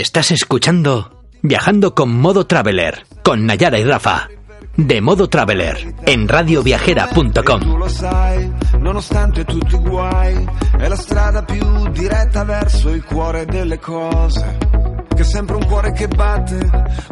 Estás escuchando Viajando con Modo Traveler, con Nayara y Rafa. De Modo Traveler, en radioviajera.com. Tu lo sai, nonostante tutti i guai, è la strada più diretta verso il cuore delle cose. Che è sempre un cuore che batte,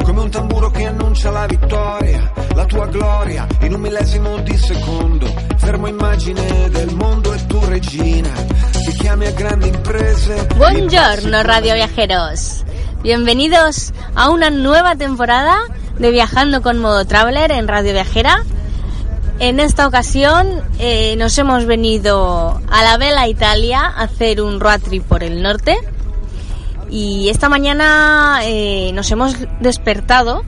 come un tamburo che annuncia la vittoria, la tua gloria, in un millesimo di secondo. Fermo immagine del mondo e tu regina, ti chiami a grandi imprese. Buongiorno Radio Viajeros. Bienvenidos a una nueva temporada de Viajando con Modo Traveler en Radio Viajera. En esta ocasión eh, nos hemos venido a la Vela Italia a hacer un road trip por el norte. Y esta mañana eh, nos hemos despertado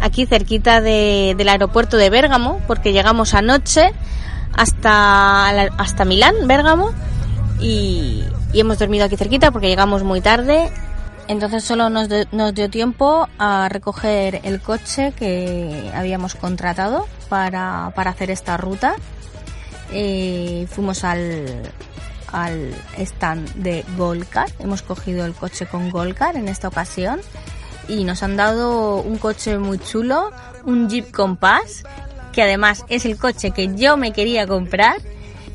aquí cerquita de- del aeropuerto de Bérgamo, porque llegamos anoche hasta, hasta Milán, Bérgamo, y, y hemos dormido aquí cerquita porque llegamos muy tarde. Entonces solo nos, dio tiempo a recoger el coche que habíamos contratado para, para hacer esta ruta. Eh, fuimos al, al stand de Golcar. Hemos cogido el coche con Golcar en esta ocasión. Y nos han dado un coche muy chulo, un Jeep Compass, que además es el coche que yo me quería comprar.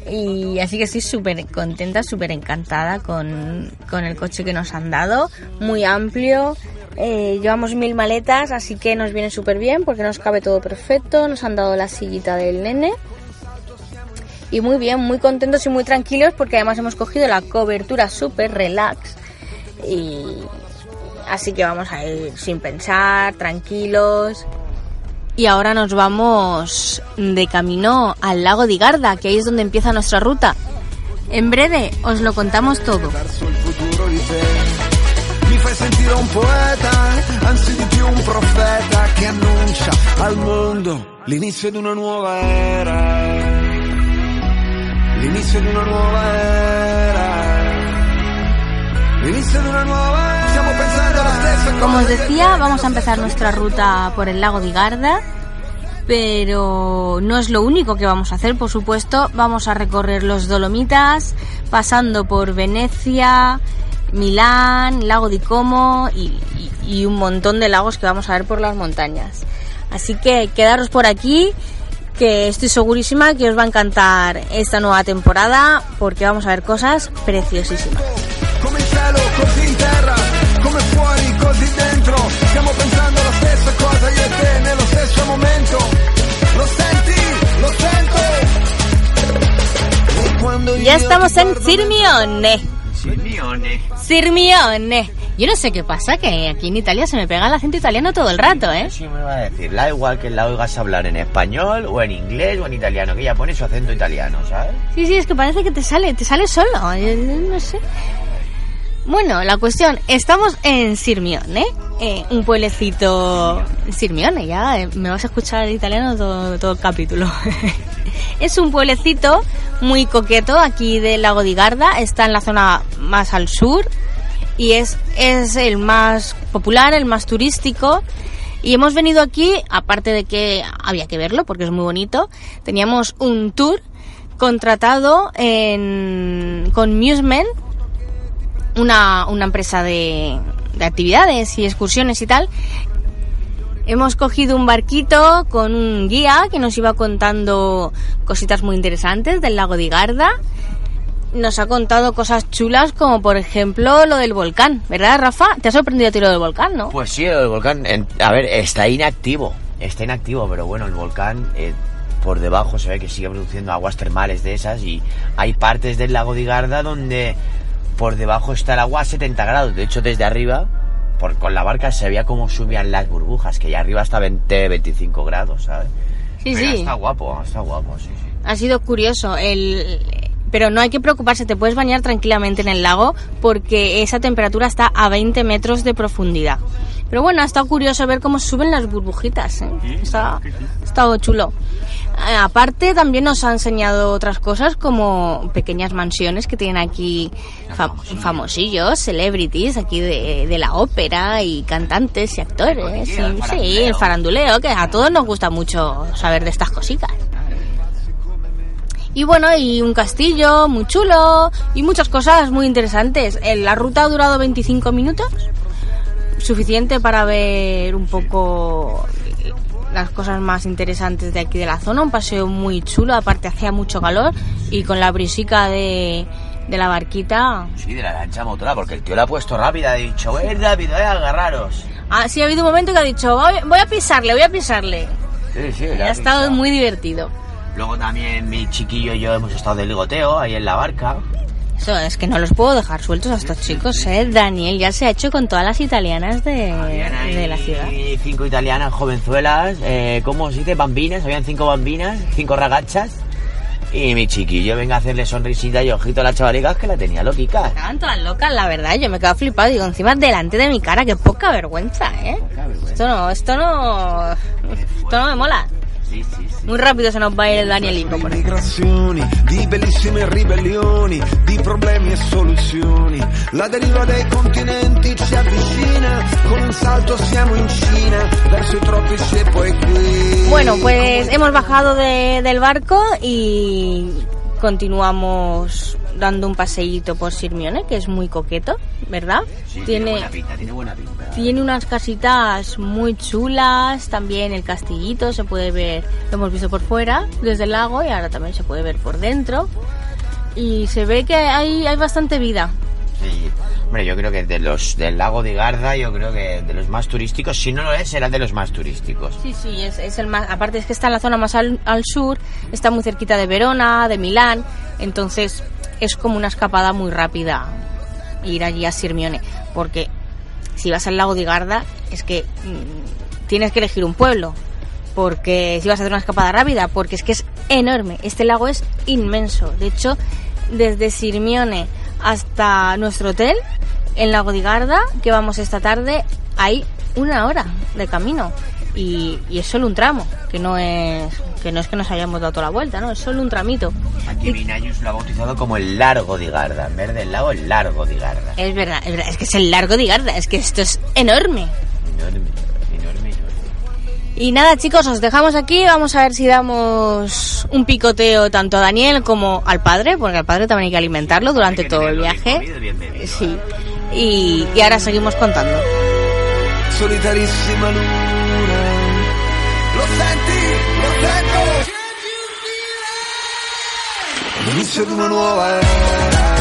Y así que estoy súper contenta, súper encantada con, con el coche que nos han dado. Muy amplio. eh, llevamos mil maletas, así que nos viene súper bien porque nos cabe todo perfecto. Nos han dado la sillita del nene. Y muy bien, muy contentos y muy tranquilos porque además hemos cogido la cobertura súper relax. Y así que vamos a ir sin pensar, tranquilos. Y ahora nos vamos de camino al lago di Garda, que ahí es donde empieza nuestra ruta. En breve os lo contamos todo. Mi fai sentire un poeta, anzi di più un profeta che annuncia al mondo l'inizio di una nuova era. L'inizio di una nuova era. L'inizio di una nuova era. Cosa. Como os decía, vamos a empezar nuestra ruta por el lago di Garda, pero no es lo único que vamos a hacer, por supuesto. Vamos a recorrer los Dolomitas, pasando por Venecia, Milán, Lago di Como y, y- y un montón de lagos que vamos a ver por las montañas. Así que quedaros por aquí, que estoy segurísima que os va a encantar esta nueva temporada, porque vamos a ver cosas preciosísimas. Stiamo pensando alla stessa cosa io e te nello stesso momento. Lo senti? Lo sento. Ya estamos en Sirmione. Sirmione. Sirmione. Yo no sé qué pasa, que aquí en Italia se me pega el acento italiano todo el rato, ¿eh? Sí me va a decir, da igual que la oigas hablar en español o en inglés o en italiano, que ella pone su acento italiano, ¿sabes? Sí, sí, es que parece que te sale, te sale solo, yo no sé. Bueno, la cuestión, estamos en Sirmione, eh, un pueblecito... Sirmione, ya eh, me vas a escuchar en italiano todo, todo el capítulo. es un pueblecito muy coqueto aquí del lago di Garda, está en la zona más al sur y es, es el más popular, el más turístico. Y hemos venido aquí, aparte de que había que verlo porque es muy bonito, teníamos un tour contratado en, con Musement, una, una empresa de, de actividades y excursiones y tal. Hemos cogido un barquito con un guía que nos iba contando cositas muy interesantes del lago de Garda. Nos ha contado cosas chulas como por ejemplo lo del volcán, ¿verdad Rafa? ¿Te ha sorprendido a ti lo del volcán, no? Pues sí, el volcán, en- a ver, está inactivo, está inactivo, pero bueno, el volcán eh, por debajo se ve que sigue produciendo aguas termales de esas y hay partes del lago de Garda donde por debajo está el agua a 70 grados. De hecho, desde arriba, por, con la barca se veía cómo subían las burbujas, que ya arriba hasta 20, 25 grados, ¿sabes? Sí, sí. Está guapo, está guapo, sí, sí. Ha sido curioso. El, Pero no hay que preocuparse, te puedes bañar tranquilamente en el lago porque esa temperatura está a 20 metros de profundidad. Pero bueno, ha estado curioso ver cómo suben las burbujitas. ¿eh? Está, ha estado chulo. Eh, aparte, también nos ha enseñado otras cosas como pequeñas mansiones que tienen aquí fam- famosillos, celebrities aquí de, de la ópera y cantantes y actores. el Sí, sí, el faranduleo, que a todos nos gusta mucho saber de estas cositas. Y bueno, y un castillo muy chulo y muchas cosas muy interesantes. Eh, La ruta ha durado 25 minutos, suficiente para ver un poco las cosas más interesantes de aquí de la zona. Un paseo muy chulo, aparte hacía mucho calor y con la brisica de, de la barquita. Sí, de la lancha motora, porque el tío la ha puesto rápida, ha dicho, ven rápido, eh, agarraros. Ah, sí, ha habido un momento que ha dicho, voy, a pisarle, voy a pisarle. Sí, sí, ha estado muy divertido. Luego también mi chiquillo y yo hemos estado de ligoteo ahí en la barca. Eso es que no los puedo dejar sueltos a estos chicos, ¿eh? Daniel ya se ha hecho con todas las italianas de, la ciudad. cinco italianas jovenzuelas, eh, ¿cómo se dice? Bambinas, habían cinco bambinas, cinco ragachas. Y mi chiquillo venga a hacerle sonrisita y ojito a las chavalicas que la tenía loquica. Estaban todas locas, la verdad. Yo me quedo flipado. Digo, encima delante de mi cara, qué poca vergüenza, ¿eh? Esto no, esto no. Esto no me mola. Sí, sí, sí. Muy rápido se nos va a ir el Danielito por ahí. migrazioni, di bellissime ribellioni, di problemi e soluzioni. La deriva dei continenti ci avvicina, con un salto siamo in Cina, verso i tropici e poi qui. Bueno, pues hemos bajado de- del barco y continuamos dando un paseíto por Sirmione, que es muy coqueto, ¿verdad? Sí, tiene buena pinta, tiene buena pinta. Tiene unas casitas muy chulas, también el castillito se puede ver, lo hemos visto por fuera, desde el lago, y ahora también se puede ver por dentro. Y se ve que hay, hay bastante vida. Sí. Hombre, yo creo que de los del lago de Garda, yo creo que de los más turísticos, si no lo es, será de los más turísticos. Sí, sí, es, es el más, aparte es que está en la zona más al, al sur, está muy cerquita de Verona, de Milán, entonces es como una escapada muy rápida ir allí a Sirmione, porque si vas al lago de Garda es que mm, tienes que elegir un pueblo, porque si vas a hacer una escapada rápida, porque es que es enorme, este lago es inmenso, de hecho desde Sirmione hasta nuestro hotel en Lago de Garda, que vamos esta tarde, hay una hora de camino. Y, y es solo un tramo, que no es que no es que nos hayamos dado toda la vuelta, ¿no? Es solo un tramito. Aquí Vinayus lo ha bautizado como el largo de Garda. En vez del lago, el largo de Garda. Es verdad, es verdad, es que es el largo de Garda, es que esto es enorme. Enorme, enorme, enorme. Y nada, chicos, os dejamos aquí. Vamos a ver si damos un picoteo tanto a Daniel como al padre, porque al padre también hay que alimentarlo durante que todo el viaje. comido Sí. Y, y ahora seguimos contando. Solitarissima luna. L'inizio di una nuova era.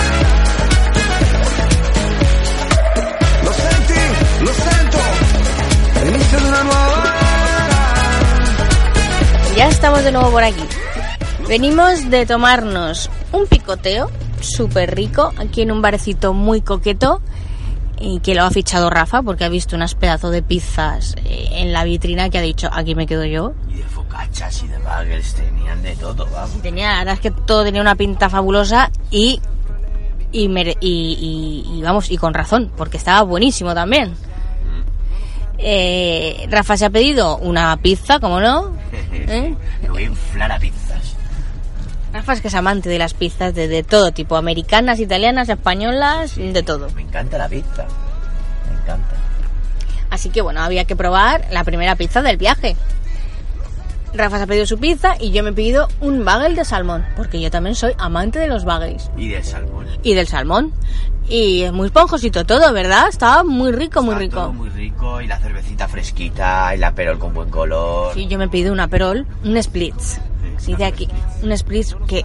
Lo senti? Lo sento? L'inizio di una nuova era. Ya estamos de nuevo por aquí. Venimos de tomarnos un picoteo súper rico aquí en un barecito muy coqueto y que lo ha fichado Rafa porque ha visto unas pedazos de pizzas eh, en la vitrina que ha dicho aquí me quedo yo. Focachas y de bagels tenían de todo, vamos. Tenía, la verdad es que todo tenía una pinta fabulosa y y, mere- y, y- y vamos y con razón porque estaba buenísimo también. Eh, Rafa se ha pedido una pizza, como no. ¿Eh? Me voy a inflar a pizzas. Rafa es que es amante de las pizzas de, de todo tipo, americanas, italianas, españolas, de todo. Me encanta la pizza. Me encanta. Así que bueno, había que probar la primera pizza del viaje. Rafa se ha pedido su pizza y yo me he pedido un bagel de salmón, porque yo también soy amante de los bagels Y del salmón. y del salmón. Y es muy esponjosito todo, ¿verdad? Estaba muy rico, muy Está todo rico. muy rico y la cervecita fresquita y la perol con buen color. Sí, yo me he pedido una perol, un splits. Sí, de aquí, un splits que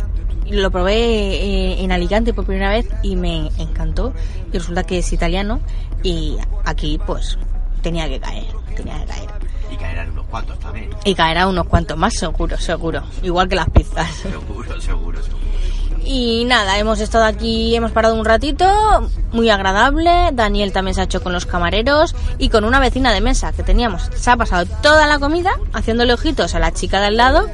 lo probé eh, en Alicante por primera vez y me encantó. Y resulta que es italiano y aquí pues tenía que caer, tenía que caer. Y caerán unos cuantos también. Y caerá unos cuantos más, seguro, seguro. Igual que las pizzas. Seguro, seguro, seguro. Y nada, hemos estado aquí, hemos parado un ratito, muy agradable. Daniel también se ha hecho con los camareros y con una vecina de mesa que teníamos. Se ha pasado toda la comida haciéndole ojitos a la chica de al lado,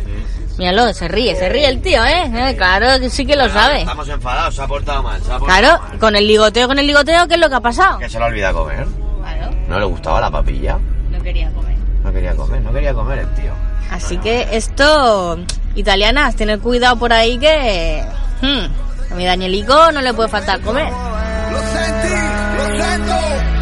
Míralo, se ríe, se ríe el tío, ¿eh? Eh, Claro que sí que lo sabe. Estamos enfadados, se ha portado mal. Se ha portado Claro, mal. con el ligoteo, con el ligoteo, ¿qué es lo que ha pasado? Que se lo olvida comer. Claro, No le gustaba la papilla. no quería comer. No quería comer, no quería comer el tío. Así que esto, italianas, tener cuidado por ahí que... hmm, a mi Danielico no le puede faltar comer. Lo senti, lo sento.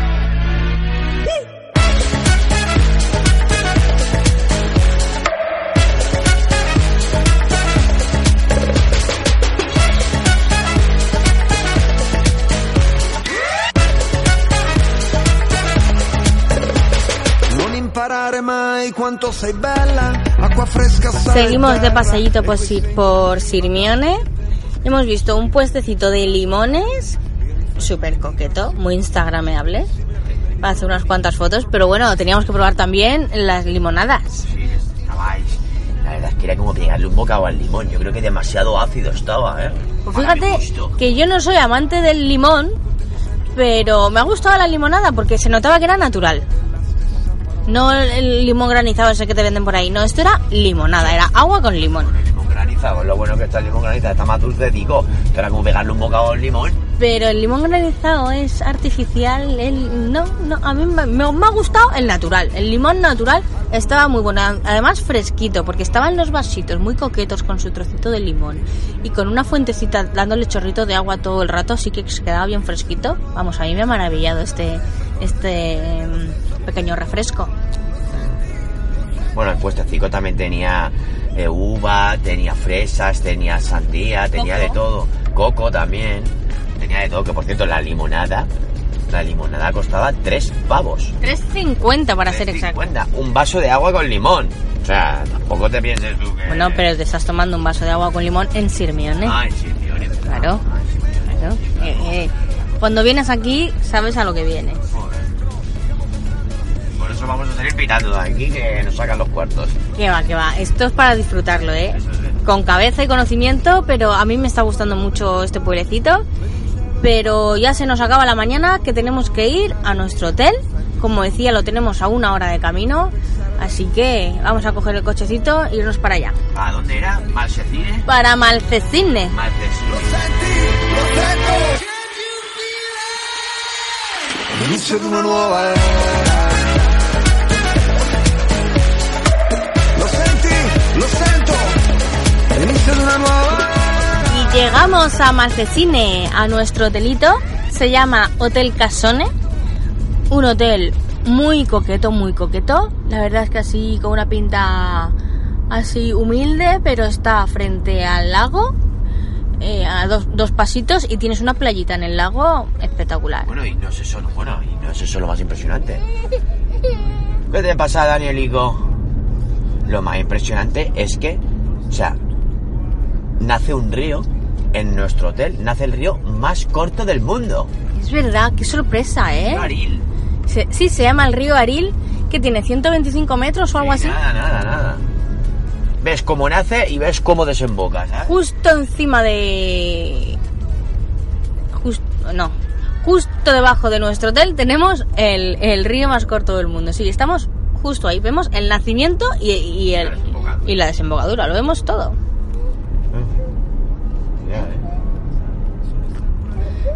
Seguimos de paseíto por, por Sirmione. Hemos visto un puestecito de limones, súper coqueto, muy instagrameable, para hacer unas cuantas fotos. Pero bueno, teníamos que probar también las limonadas. Sí, estabais. La verdad es que era como pegarle un bocado al limón. Yo creo que demasiado ácido estaba, ¿eh? Pues fíjate que yo no soy amante del limón, pero me ha gustado la limonada porque se notaba que era natural. No el- limón granizado ese que te venden por ahí, no, esto era limonada, era agua con limón. El limón granizado, lo bueno que está el limón granizado, está más dulce, digo. Esto era como pegarle un bocado al limón. Pero el limón granizado es artificial, el, no, no, a mí me, me- me ha gustado el natural. El limón natural estaba muy bueno, además fresquito, porque estaban los vasitos muy coquetos con su trocito de limón y con una fuentecita dándole chorrito de agua todo el rato, así que se quedaba bien fresquito. Vamos, a mí me ha maravillado este, este em, pequeño refresco. Bueno, el puestecico también tenía eh, uva, tenía fresas, tenía sandía, tenía de todo. Coco también. Tenía de todo, que por cierto, la limonada. La limonada costaba 3 pavos. 3.50 para ser exacto. 3,50. Un vaso de agua con limón. O sea, tampoco te pienses tú que... Bueno, pero te estás tomando un vaso de agua con limón en Sirmione. Sí, tío, ni- Claro. Ay, sí, tío. Claro. Eh, eh, Cuando vienes aquí, sabes a lo que vienes. Eso vamos a salir pitando de aquí que nos sacan los cuartos. Que va, que va. Esto es para disfrutarlo, ¿eh? Eso es. Con cabeza y conocimiento, pero a mí me está gustando mucho este pueblecito. Pero ya se nos acaba la mañana, que tenemos que ir a nuestro hotel. Como decía, lo tenemos a una hora de camino. Así que vamos a coger el cochecito e irnos para allá. ¿A dónde era? ¿Malsecine? Para Malcecine. Malcecine. Senti, lo sento. Inizio di una nuova era. Una. Y llegamos a Malcecine, a nuestro hotelito. Se llama Hotel Casone. Un hotel muy coqueto, muy coqueto. La verdad es que así con una pinta así humilde, pero está frente al lago. eh, a dos, dos pasitos y tienes una playita en el lago espectacular. Bueno, y no es eso, bueno, y no es eso lo más impresionante. ¿Qué te pasa, Danielico? Lo más impresionante es que, o sea, nace un río en nuestro hotel, nace el río más corto del mundo. Es verdad, qué sorpresa, ¿eh? Aril. Se- sí, se llama el río Aril, que tiene 125 metros o algo así. Nada, nada, nada. Ves cómo nace y ves cómo desemboca, ¿sabes? justo encima de justo no justo debajo de nuestro hotel tenemos el, el río más corto del mundo sí estamos justo ahí vemos el nacimiento y, y el La desembocadura. y la desembocadura lo vemos todo Ya, ¿eh?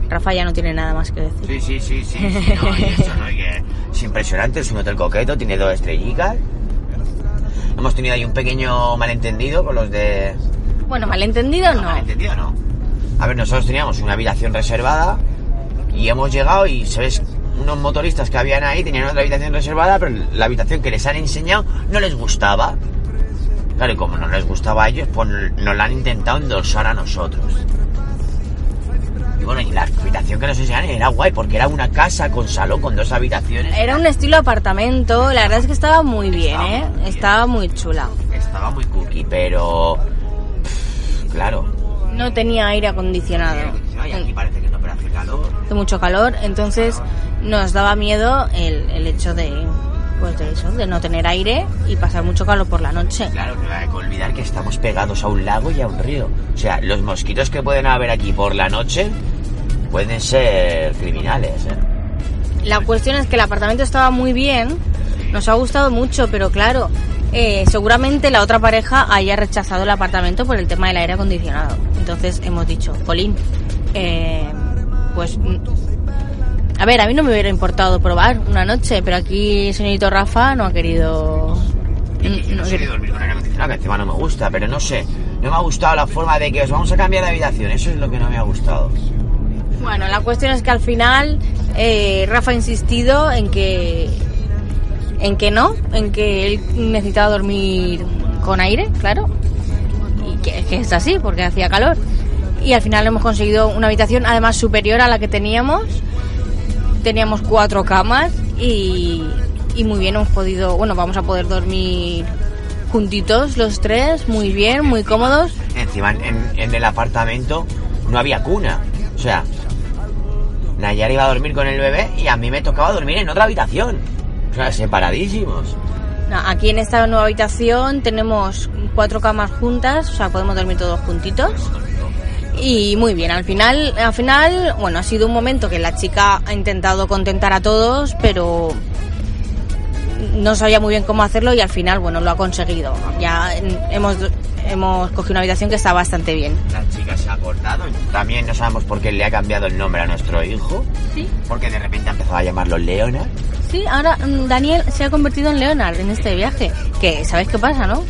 Rafa ya no tiene nada más que decir Sí, sí, sí, sí, no, eso, ¿no? Es impresionante, es un hotel coqueto, tiene dos estrellitas. Hemos tenido ahí un pequeño malentendido con los de... bueno malentendido no malentendido no. A ver, nosotros teníamos una habitación reservada y hemos llegado y, ¿sabes? Unos motoristas que habían ahí tenían otra habitación reservada, pero la habitación que les han enseñado no les gustaba. Claro, y como no les gustaba a ellos, pues nos la han intentado endosar a nosotros. Y bueno, y la habitación que nos enseñaron era guay, porque era una casa con salón, con dos habitaciones. era un estilo apartamento la verdad es que estaba muy bien Estaba eh muy bien. estaba muy chula Estaba muy cookie, pero... pff, Claro. no tenía aire acondicionado Ay, aquí parece que no, pero hace calor. de mucho calor, entonces nos daba miedo el, el hecho de pues de eso, de no tener aire y pasar mucho calor por la noche. Claro, pero hay que olvidar que estamos pegados a un lago y a un río. O sea, los mosquitos que pueden haber aquí por la noche pueden ser criminales, ¿eh? La cuestión es que el apartamento estaba muy bien, nos ha gustado mucho, pero claro, eh, seguramente la otra pareja haya rechazado el apartamento por el tema del aire acondicionado. Entonces hemos dicho, Colín, eh, pues... A ver, a mí no me hubiera importado probar una noche, pero aquí señorito Rafa no ha querido... Y no no ha sé querido- dormir con aire acondicionado, que encima no me gusta, pero no sé. No me ha gustado la forma de que os vamos a cambiar de habitación. Eso es lo que no me ha gustado. Bueno, la cuestión es que al final eh, Rafa ha insistido en que en que no, en que él necesitaba dormir con aire, claro, y que, que es así porque hacía calor. Y al final hemos conseguido una habitación además superior a la que teníamos. Teníamos cuatro camas y, y muy bien hemos podido, bueno, vamos a poder dormir juntitos los tres, muy bien, muy cómodos. Encima en, el apartamento no había cuna. O sea, Nayara iba a dormir con el bebé y a mí me tocaba dormir en otra habitación. O sea, separadísimos. No, aquí en esta nueva habitación tenemos cuatro camas juntas, o sea, podemos dormir todos juntitos. Y muy bien, al final, al final, bueno, ha sido un momento que la chica ha intentado contentar a todos, pero no sabía muy bien cómo hacerlo y al final, bueno, lo ha conseguido. Ya hemos, hemos cogido una habitación que está bastante bien. La chica se ha acordado. También no sabemos por qué le ha cambiado el nombre a nuestro hijo. Sí, Porque de repente ha empezado a llamarlo Leonard. sí, ahora mm, Daniel se ha convertido en Leonard en este viaje. Que, ¿sabes qué pasa, no?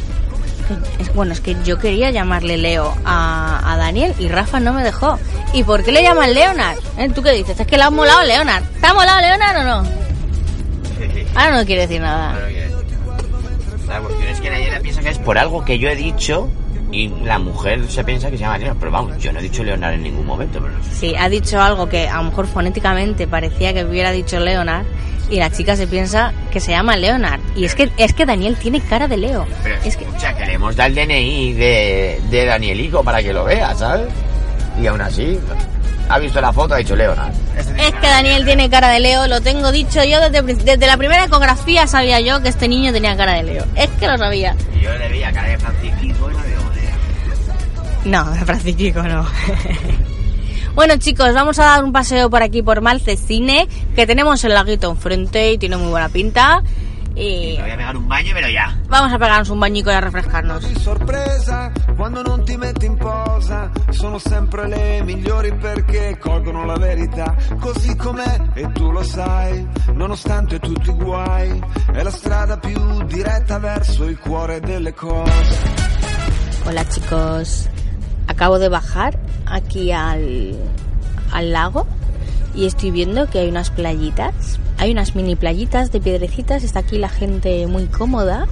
Es- bueno, es que yo quería llamarle Leo a, a Daniel y Rafa no me dejó. ¿Y por qué le llaman Leonard? ¿Eh? ¿Tú qué dices? ¿Es que le ha molado Leonard? ¿Te ha molado Leonard o no? Ahora no quiere decir nada. La cuestión es que Nayara piensa que es por algo que yo he dicho y la mujer se piensa que se llama Leonard. Pero vamos, yo no he dicho Leonard en ningún momento. Pero no sé. Sí, ha dicho algo que a lo mejor fonéticamente parecía que hubiera dicho Leonard y la chica se piensa que se llama Leonard. Y es que, es que Daniel tiene cara de Leo. Pero Es que, escucha, que le hemos dado el DNI de, de Danielico para que lo vea, ¿sabes? Y aún así, ha visto la foto, ha dicho Leonard. Es que Daniel tiene cara de Leo, lo tengo dicho yo desde, desde la primera ecografía sabía yo que este niño tenía cara de Leo. Es que lo sabía. Y yo le veía cara de Francisco y no digo, No, de Francisco no. bueno chicos, vamos a dar un paseo por aquí por Malcesine, que tenemos el laguito enfrente y tiene muy buena pinta. Y Me voy a pegar un baño, pero ya. vamos a pegarnos un bañico y a refrescarnos. Di sorpresa quando non ti metti in posa sono sempre le migliori perché colgono la verità così com'è e tu lo sai nonostante tutti i guai è la strada più diretta verso il cuore delle cose Hola chicos, acabo de bajar aquí al, al lago y estoy viendo que hay unas playitas, hay unas mini playitas de piedrecitas, está aquí la gente muy cómoda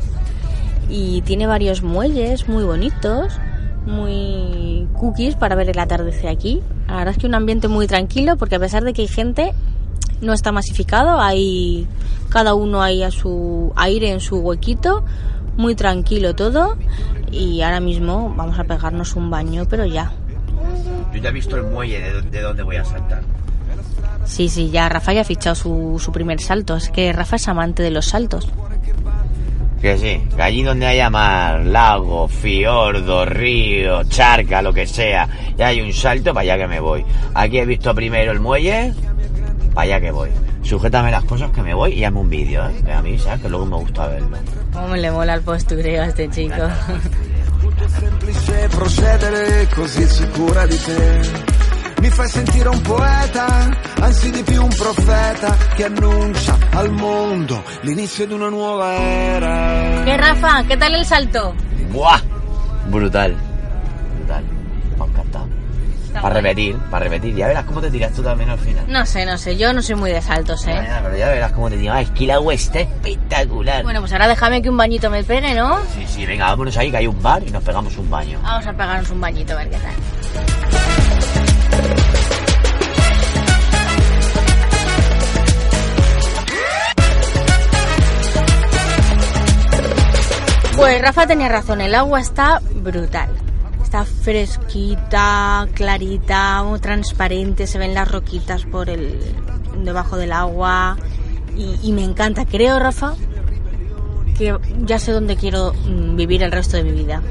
y tiene varios muelles muy bonitos, muy cookies para ver el atardecer aquí. La verdad es que un ambiente muy tranquilo porque a pesar de que hay gente no está masificado, hay cada uno ahí a su aire en su huequito, muy tranquilo todo y ahora mismo vamos a pegarnos un baño, pero ya. Yo ya he visto el muelle de, de donde voy a saltar. Sí, sí, ya Rafa ya ha fichado su, su primer salto, es que Rafa es amante de los saltos. Que sí, que allí donde haya mar, lago, fiordo, río, charca, lo que sea, y hay un salto, para allá que me voy. Aquí he visto primero el muelle, para allá que voy. Sujétame las cosas que me voy y hazme un vídeo, ¿eh? Que a mí, ¿sabes? Que luego me gusta verlo. Cómo le mola el postureo a este chico. Mi fai sentire un poeta, anzi di più un profeta che annuncia al mondo l'inizio di una nuova era. ¿Qué Rafa? ¿Qué tal el salto? ¡Buah! Brutal. Para repetir, para repetir. Ya verás cómo te tiras tú también al final. No sé, no sé, yo no soy muy de saltos, ¿eh? Ya, Pero ya verás cómo te tiras. Es que el agua está espectacular. Bueno, pues ahora déjame que un bañito me pegue, ¿no? Sí, sí, venga, vámonos ahí que hay un bar y nos pegamos un baño. Vamos a pegarnos un bañito a ver qué tal. Pues Rafa tenía razón, el agua está brutal. Está fresquita, clarita, muy transparente, se ven las roquitas por el debajo del agua y, y me encanta. Creo, Rafa, que ya sé dónde quiero mm, vivir el resto de mi vida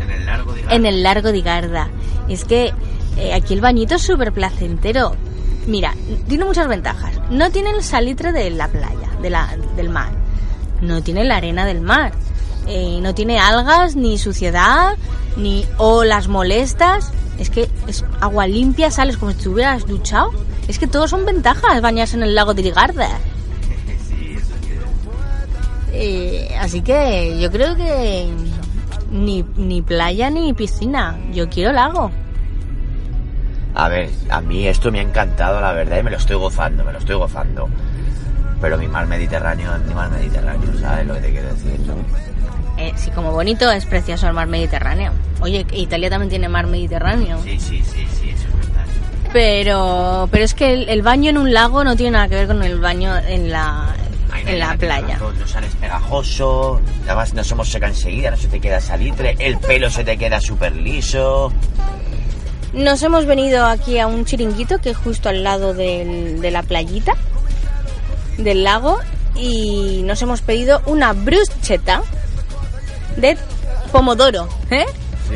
En el largo de en el largo de Garda. Es que eh, aquí el bañito es súper placentero. Mira, tiene muchas ventajas. No tiene el salitre de la playa, de la, del mar. No tiene la arena del mar. Eh, no tiene algas, ni suciedad, ni olas molestas. Es que es agua limpia, sales como si te hubieras duchado. Es que todos son ventajas bañarse en el lago de Ligarda. Eh, así que yo creo que ni, ni playa ni piscina. Yo quiero lago. A ver, a mí esto me ha encantado, la verdad, y me lo estoy gozando, me lo estoy gozando. Pero mi mar Mediterráneo mi mar Mediterráneo, ¿sabes lo que te quiero decir? Eh, sí, como bonito es precioso el mar Mediterráneo. Oye, Italia también tiene mar Mediterráneo. Sí, sí, sí, sí, eso es verdad. Pero, pero es que el, el baño en un lago no tiene nada que ver con el baño en la, Ay, en la playa. No sales pegajoso, además no somos seca enseguida, no se te queda salitre, el pelo se te queda súper liso. Nos hemos venido aquí a un chiringuito que es justo al lado del- de la playita, del lago, y nos hemos pedido una bruschetta de pomodoro, ¿eh?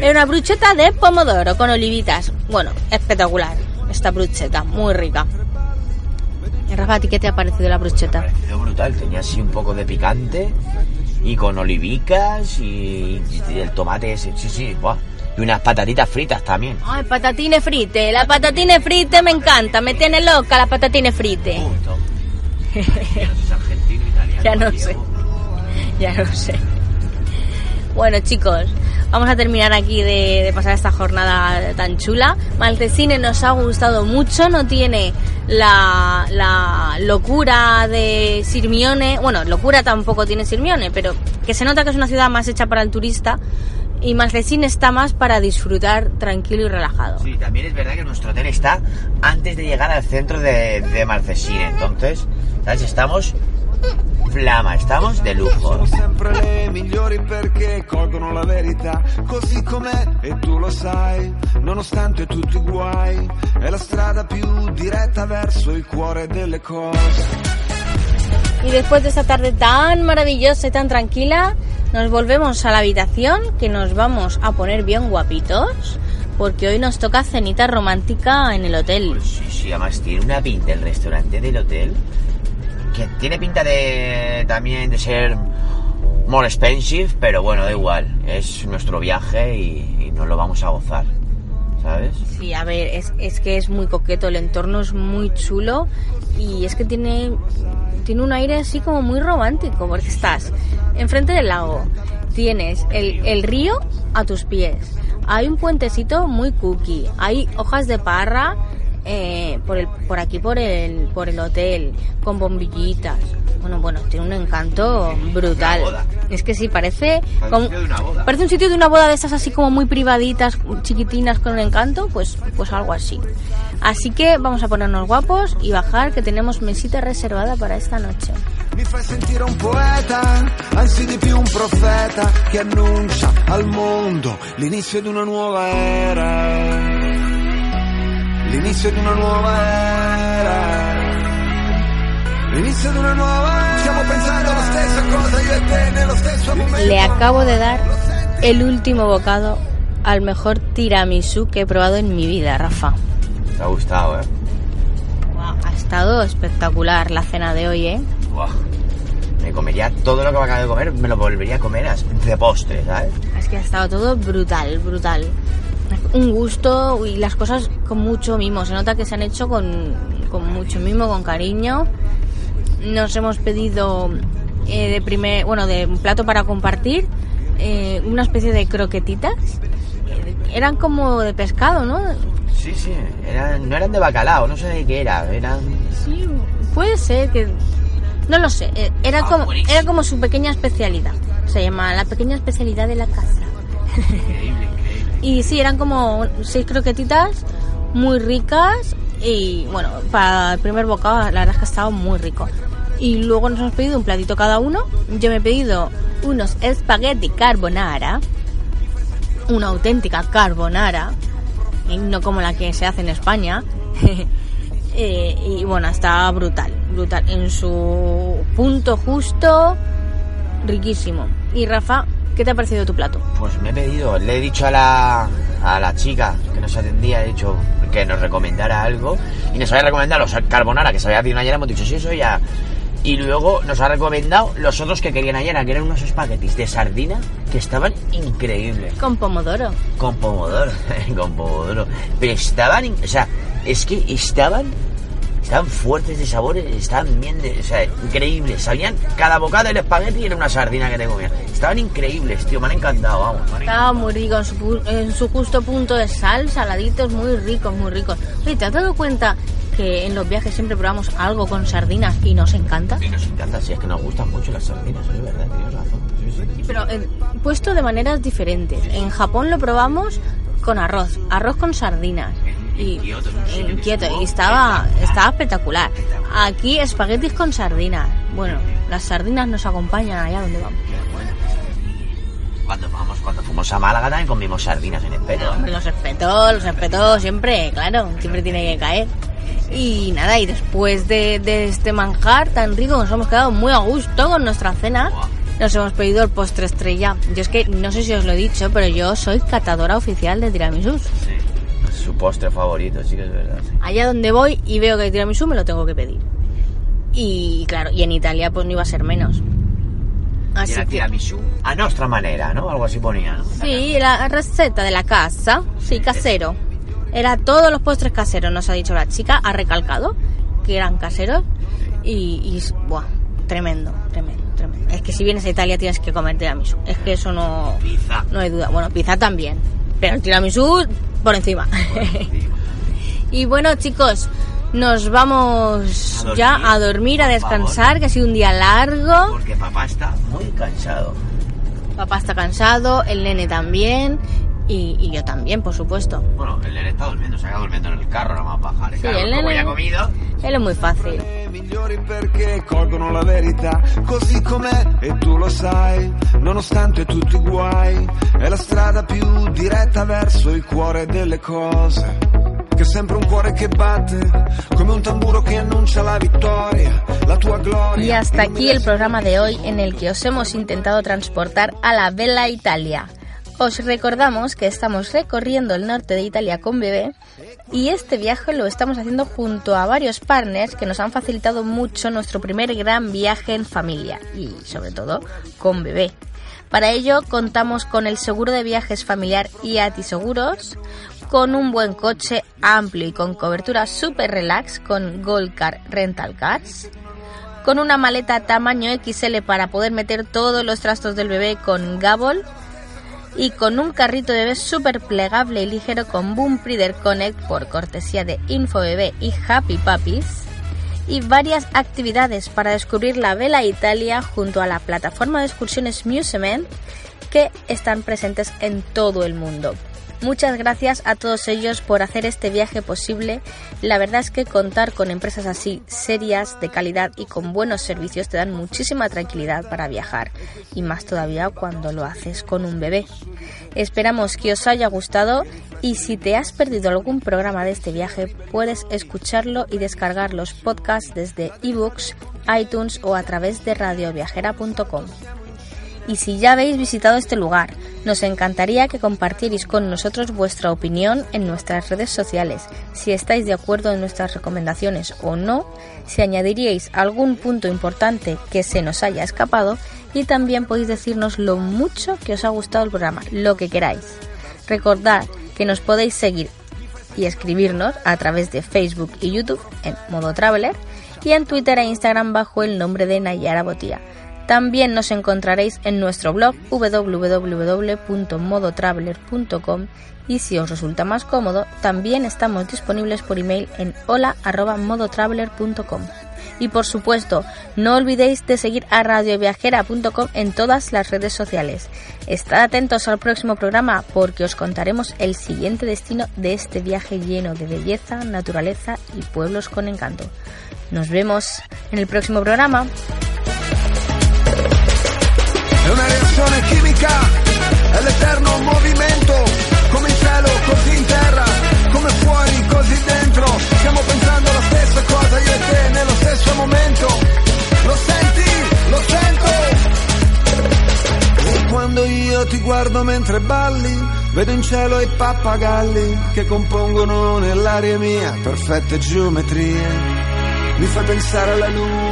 Es una bruschetta de pomodoro con olivitas. Bueno, espectacular esta bruschetta, muy rica. Rafa, ¿a ti qué te ha parecido la Me ha bruschetta? parecido brutal, tenía así un poco de picante y con olivicas y, y el tomate ese, sí, sí, buah. Y unas patatitas fritas también. Ay, patatine frite, la patatine frite me encanta, me tiene loca la patatine frite. Punto. Ay, que no sé, argentino, italiano, Ya no sé. Bueno, chicos, vamos a terminar aquí de, pasar esta jornada tan chula. Maltesine nos ha gustado mucho, no tiene la, locura de Sirmione. Bueno, locura tampoco tiene Sirmione, pero que se nota que es una ciudad más hecha para el turista. Y Maltesine está más para disfrutar tranquilo y relajado. Sí, también es verdad que nuestro hotel está antes de llegar al centro de, de entonces, ¿sabes? Estamos flama, estamos de lujo. Sono sempre le migliori perché colgono la verità così com'è e tu lo sai, nonostante tutti i guai, è la strada più diretta verso il cuore delle cose. Y después de esta tarde tan maravillosa y tan tranquila, nos volvemos a la habitación, que nos vamos a poner bien guapitos, porque hoy nos toca cenita romántica en el hotel. Sí, sí, además tiene una pinta el restaurante del hotel que tiene pinta de también de ser more expensive, pero bueno, da igual, es nuestro viaje y, y nos lo vamos a gozar, ¿sabes? Sí, a ver, es, es que es muy coqueto, el entorno es muy chulo y es que tiene, tiene un aire así como muy romántico, porque estás enfrente del lago, tienes el, el río a tus pies, hay un puentecito muy cookie, hay hojas de parra eh, por, el, por aquí por el, por el hotel, con bombillitas. Bueno, bueno, tiene un encanto brutal. Es que sí, parece Parece como- un sitio de una boda. parece un sitio de una boda de estas así como muy privaditas, chiquitinas con un encanto, pues, pues algo así. Así que vamos a ponernos guapos y bajar que tenemos mesita reservada para esta noche. Mi fai sentire un poeta, anzi di più un profeta che annuncia al mondo l'inizio di una nuova era. L'inizio di una nuova era. L'inizio di una nuova era. Stiamo pensando la stessa cosa io e te nello stesso momento. Le acabo de dar el último bocado al mejor tiramisú que he probado en mi vida, Rafa. Te ha gustado, ¿eh? Guau, ha estado espectacular la cena de hoy, ¿eh? Buah. Me comería todo lo que me acabo de comer, me lo volvería a comer de postre, ¿sabes? Es que ha estado todo brutal, brutal. Un gusto y las cosas con mucho mimo. Se nota que se han hecho con, con mucho mimo, con cariño. Nos hemos pedido eh, de primer, bueno, de un plato para compartir, eh, una especie de croquetitas. Eh, Eran como de pescado, ¿no? Sí, sí, eran, no eran de bacalao, no sé de qué era, eran... Sí, puede ser que... No lo sé, eh, era, Ah, como, era como su pequeña especialidad. Se llama la pequeña especialidad de la casa. Increíble. Y sí, eran como seis croquetitas muy ricas y bueno, para el primer bocado la verdad es que ha estado muy rico. Y luego nos hemos pedido un platito cada uno. Yo me he pedido unos espagueti carbonara, una auténtica carbonara, no como la que se hace en España. Eh, y bueno, está brutal, brutal. En su punto justo, riquísimo. Y Rafa, ¿qué te ha parecido tu plato? Pues me he pedido, le he dicho a la, a la chica que nos atendía, he dicho que nos recomendara algo y nos había recomendado los carbonara que se había pedido ayer, hemos dicho, sí, eso ya, Y luego nos ha recomendado los otros que querían ayer, que eran unos espaguetis de sardina que estaban increíbles. Con pomodoro. Con pomodoro, con pomodoro. Pero estaban, o sea, es que estaban, estaban fuertes de sabores, estaban bien, de, o sea, increíbles. Sabían, cada bocado del espagueti era una sardina que te comían. Estaban increíbles, tío, me han encantado, vamos. han Estaba muy rico en su, pu- en su justo punto de sal, saladitos, muy ricos, muy ricos. Oye, ¿te has dado cuenta que en los viajes siempre probamos algo con sardinas y nos encanta? Y nos encanta, sí, es que nos gustan mucho las sardinas, es verdad, tienes razón. Sí, sí. Pero eh, puesto de maneras diferentes. En Japón lo probamos con arroz, arroz con sardinas. Y, Kioto, estuvo y estaba, estaba espectacular. Aquí espaguetis con sardinas. Bueno, las sardinas nos acompañan allá donde vamos. Cuando vamos, cuando fuimos a Málaga también comimos sardinas en el peto. Hombre, los respetó, los respetó siempre, claro, siempre tiene que caer. Y nada, y después de, de este manjar tan rico, nos hemos quedado muy a gusto con nuestra cena. Nos hemos pedido el postre estrella. Yo es que no sé si os lo he dicho, pero yo soy catadora oficial de tiramisú. Sí. Su postre favorito, sí que es verdad. sí. Allá donde voy y veo que hay tiramisú, me lo tengo que pedir. Y claro, y en Italia pues no iba a ser menos. Así era que... tiramisú a nuestra manera, ¿no? Algo así ponía, ¿no? Sí, la receta de la casa, sí, casero. Era todos los postres caseros, nos ha dicho la chica, ha recalcado que eran caseros y, y buah, tremendo, tremendo, tremendo. Es que si vienes a Italia tienes que comer tiramisú, es que eso no, Pizza. no hay duda. Bueno, pizza también, pero el tiramisú por encima. y bueno, chicos, nos vamos A ya a dormir, a descansar, favor. que ha sido un día largo. Porque papá está muy cansado. Papá está cansado, el nene también y, y yo también, por supuesto. Bueno, el nene está durmiendo, se acaba durmiendo en el carro, nada más bajar. Sí, claro, el como ya ha comido, Él es muy fácil. migliori perché colgono la verità così com'è e tu lo sai nonostante tutti i guai è la strada più diretta verso il cuore delle cose che è sempre un cuore che batte come un tamburo che annuncia la vittoria la tua gloria Y hasta aquí el programa de hoy en el que os hemos intentado transportar a la Bella Italia. Os recordamos que estamos recorriendo el norte de Italia con bebé y este viaje lo estamos haciendo junto a varios partners que nos han facilitado mucho nuestro primer gran viaje en familia y sobre todo con bebé. Para ello contamos con el seguro de viajes familiar IATI Seguros, con un buen coche amplio y con cobertura super relax con Gold Car Rental Cars, con una maleta tamaño XL para poder meter todos los trastos del bebé con Gabol y con un carrito de bebé súper plegable y ligero con Boom Breeder Connect por cortesía de InfoBebé y Happy Puppies y varias actividades para descubrir la Vela Italia junto a la plataforma de excursiones Musement que están presentes en todo el mundo. Muchas gracias a todos ellos por hacer este viaje posible. La verdad es que contar con empresas así, serias, de calidad y con buenos servicios te dan muchísima tranquilidad para viajar y más todavía cuando lo haces con un bebé. Esperamos que os haya gustado y si te has perdido algún programa de este viaje puedes escucharlo y descargar los podcasts desde ebooks, iTunes o a través de radioviajera.com. Y si ya habéis visitado este lugar, nos encantaría que compartierais con nosotros vuestra opinión en nuestras redes sociales, si estáis de acuerdo en nuestras recomendaciones o no, si añadiríais algún punto importante que se nos haya escapado y también podéis decirnos lo mucho que os ha gustado el programa, lo que queráis. Recordad que nos podéis seguir y escribirnos a través de Facebook y YouTube en modo Traveler y en Twitter e Instagram bajo el nombre de Nayara Botía. También nos encontraréis en nuestro blog www.modotraveler.com y si os resulta más cómodo, también estamos disponibles por email en hola@modotraveler.com. Y por supuesto, no olvidéis de seguir a radioviajera.com en todas las redes sociales. Estad atentos al próximo programa porque os contaremos el siguiente destino de este viaje lleno de belleza, naturaleza y pueblos con encanto. Nos vemos en el próximo programa. Stessa cosa io e te nello stesso momento. Lo senti? Lo sento. E quando io ti guardo mentre balli, vedo in cielo i pappagalli che compongono nell'aria mia perfette geometrie. Mi fai pensare alla luna